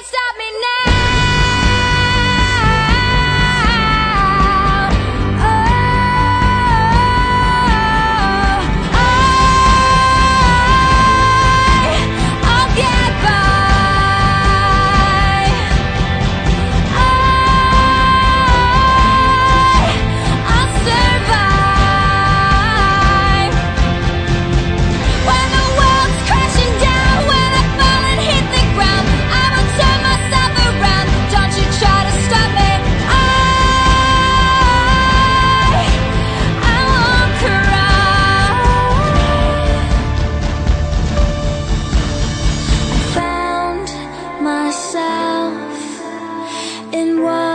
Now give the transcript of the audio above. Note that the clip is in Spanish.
Can't stop me now. and why